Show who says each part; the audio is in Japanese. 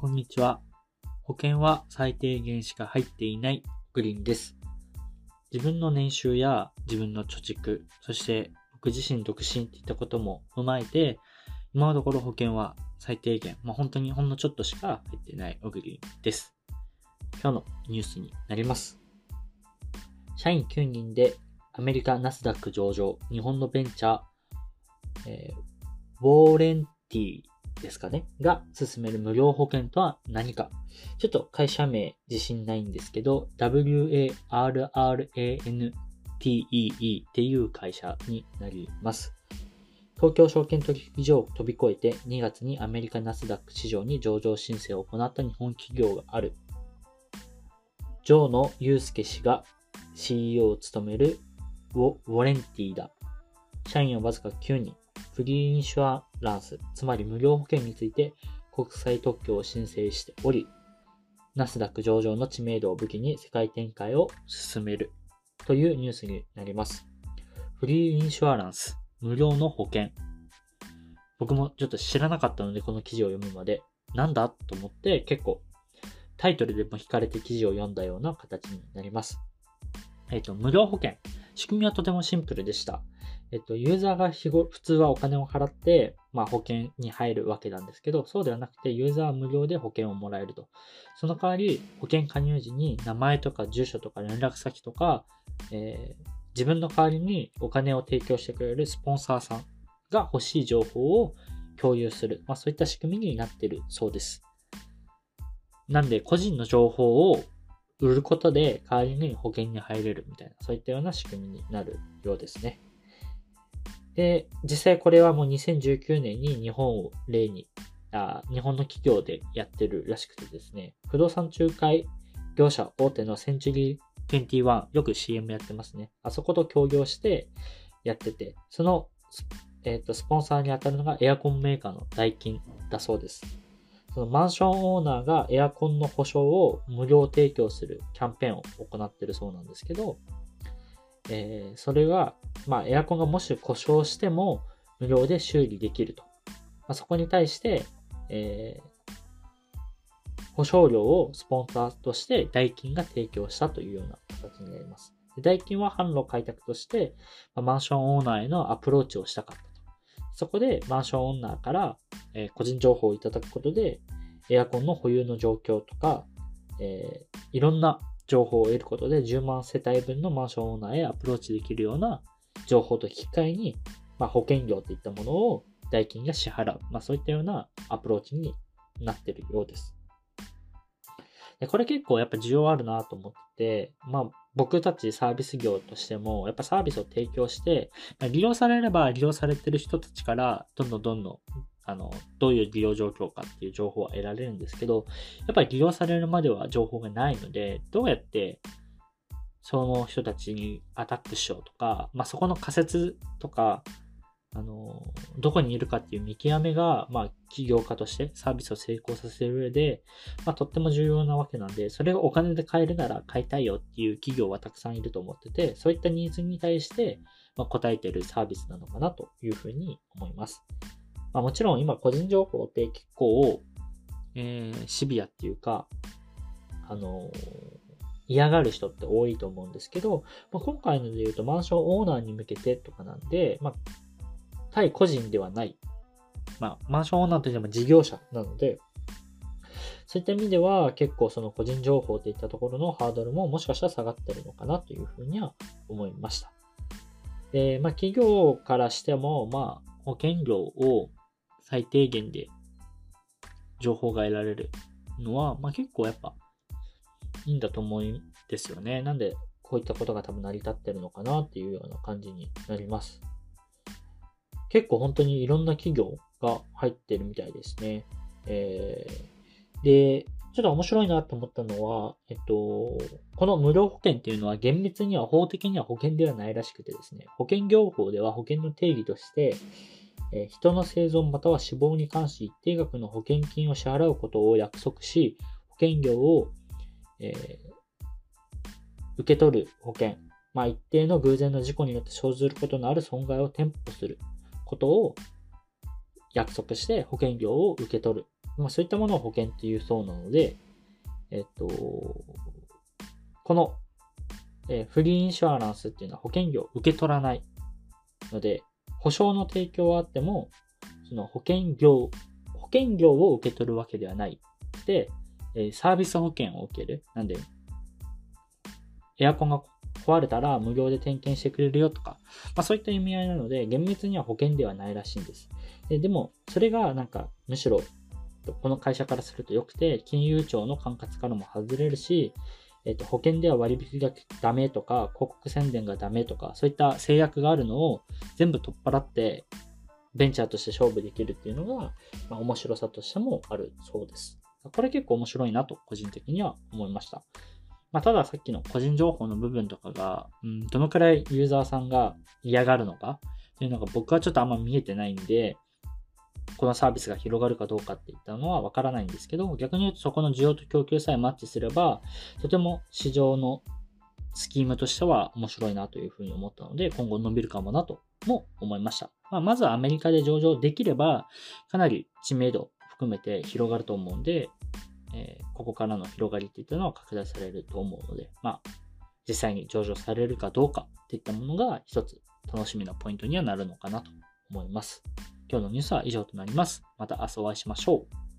Speaker 1: こんにちは。保険は最低限しか入っていないグリーンです。自分の年収や自分の貯蓄、そして僕自身独身っていったことも踏まえて、今のところ保険は最低限、まあ、本当にほんのちょっとしか入っていないオグリーンです。今日のニュースになります。社員9人でアメリカナスダック上場、日本のベンチャー、えー、ウォーレンティですかね、が進める無料保険とは何か。ちょっと会社名自信ないんですけど、WARRANTEE っていう会社になります。東京証券取引所を飛び越えて2月にアメリカナスダック市場に上場申請を行った日本企業がある。ジョーノ・ユースケ氏が CEO を務めるウォウォレンティだ。社員はわずか9人。フリーインシュアランス、つまり無料保険について国際特許を申請しており、ナスダック上場の知名度を武器に世界展開を進めるというニュースになります。フリーインシュアランス、無料の保険。僕もちょっと知らなかったので、この記事を読むまで、なんだと思って結構タイトルでも惹かれて記事を読んだような形になります。えっ、ー、と、無料保険。仕組みはとてもシンプルでした。えっと、ユーザーが日頃、普通はお金を払って、まあ、保険に入るわけなんですけど、そうではなくて、ユーザーは無料で保険をもらえると。その代わり、保険加入時に名前とか住所とか連絡先とか、えー、自分の代わりにお金を提供してくれるスポンサーさんが欲しい情報を共有する。まあ、そういった仕組みになっているそうです。なんで、個人の情報を売ることで代わりに保険に入れるみたいな、そういったような仕組みになるようですね。で、実際これはもう2019年に日本を例に、あ日本の企業でやってるらしくてですね、不動産仲介業者大手のセンチュリー21、よく CM やってますね。あそこと協業してやってて、その、えっ、ー、と、スポンサーに当たるのがエアコンメーカーのダイキンだそうです。そのマンションオーナーがエアコンの保証を無料提供するキャンペーンを行ってるそうなんですけど、えー、それは、まあ、エアコンがもし故障しても無料で修理できると。まあ、そこに対して、えー、保証料をスポンサーとして代金が提供したというような形になります。代金は販路開拓として、まあ、マンションオーナーへのアプローチをしたかったと。そこでマンションオーナーから、えー、個人情報をいただくことで、エアコンの保有の状況とか、えー、いろんな情報を得ることで10万世帯分のマンションオーナーへアプローチできるような情報と引き換えに、まあ、保険料といったものを代金が支払う、まあ、そういったようなアプローチになってるようです。でこれ結構やっぱ需要あるなと思って、まあ僕たちサービス業としても、やっぱサービスを提供して、ま、利用されれば利用されてる人たちから、どんどんどんどんあの、どういう利用状況かっていう情報は得られるんですけど、やっぱり利用されるまでは情報がないので、どうやってその人たちにアタックしようとか、まあ、そこの仮説とか、あの、どこにいるかっていう見極めが、まあ、起業家としてサービスを成功させる上で、まあ、とっても重要なわけなんで、それをお金で買えるなら買いたいよっていう企業はたくさんいると思ってて、そういったニーズに対して、まあ、答えてるサービスなのかなというふうに思います。まあ、もちろん今個人情報って結構、えー、シビアっていうか、あのー、嫌がる人って多いと思うんですけど、まあ、今回ので言うとマンションオーナーに向けてとかなんで、まあ、対個人ではない。まあ、マンションオーナーといっても事業者なので、そういった意味では結構その個人情報といったところのハードルももしかしたら下がってるのかなというふうには思いました。で、まあ企業からしても、まあ保険料を最低限で情報が得られるのは、まあ、結構やっぱいいんだと思うんですよね。なんでこういったことが多分成り立ってるのかなっていうような感じになります。結構本当にいろんな企業が入ってるみたいですね。えー、で、ちょっと面白いなと思ったのは、えっと、この無料保険っていうのは厳密には法的には保険ではないらしくてですね、保険業法では保険の定義として、え人の生存または死亡に関し一定額の保険金を支払うことを約束し、保険料を、えー、受け取る保険、まあ、一定の偶然の事故によって生ずることのある損害を添付することを約束して保険料を受け取る。まあ、そういったものを保険っていうそうなので、えっと、この、えー、フリーインシュアランスっていうのは保険料を受け取らないので、保証の提供はあっても、その保険業、保険業を受け取るわけではない。で、え、サービス保険を受ける。なんで、エアコンが壊れたら無料で点検してくれるよとか、まあそういった意味合いなので、厳密には保険ではないらしいんです。ででも、それがなんか、むしろ、この会社からすると良くて、金融庁の管轄からも外れるし、えっと、保険では割引がダメとか、広告宣伝がダメとか、そういった制約があるのを全部取っ払って、ベンチャーとして勝負できるっていうのが、まあ、面白さとしてもあるそうです。これ結構面白いなと個人的には思いました。まあ、たださっきの個人情報の部分とかが、うん、どのくらいユーザーさんが嫌がるのかっていうのが僕はちょっとあんま見えてないんで、このサービスが広がるかどうかっていったのはわからないんですけど、逆に言うとそこの需要と供給さえマッチすれば、とても市場のスキームとしては面白いなというふうに思ったので、今後伸びるかもなとも思いました。まあ、まずはアメリカで上場できれば、かなり知名度含めて広がると思うんで、えー、ここからの広がりっていったのは拡大されると思うので、まあ、実際に上場されるかどうかっていったものが一つ楽しみなポイントにはなるのかなと思います。今日のニュースは以上となります。また明日お会いしましょう。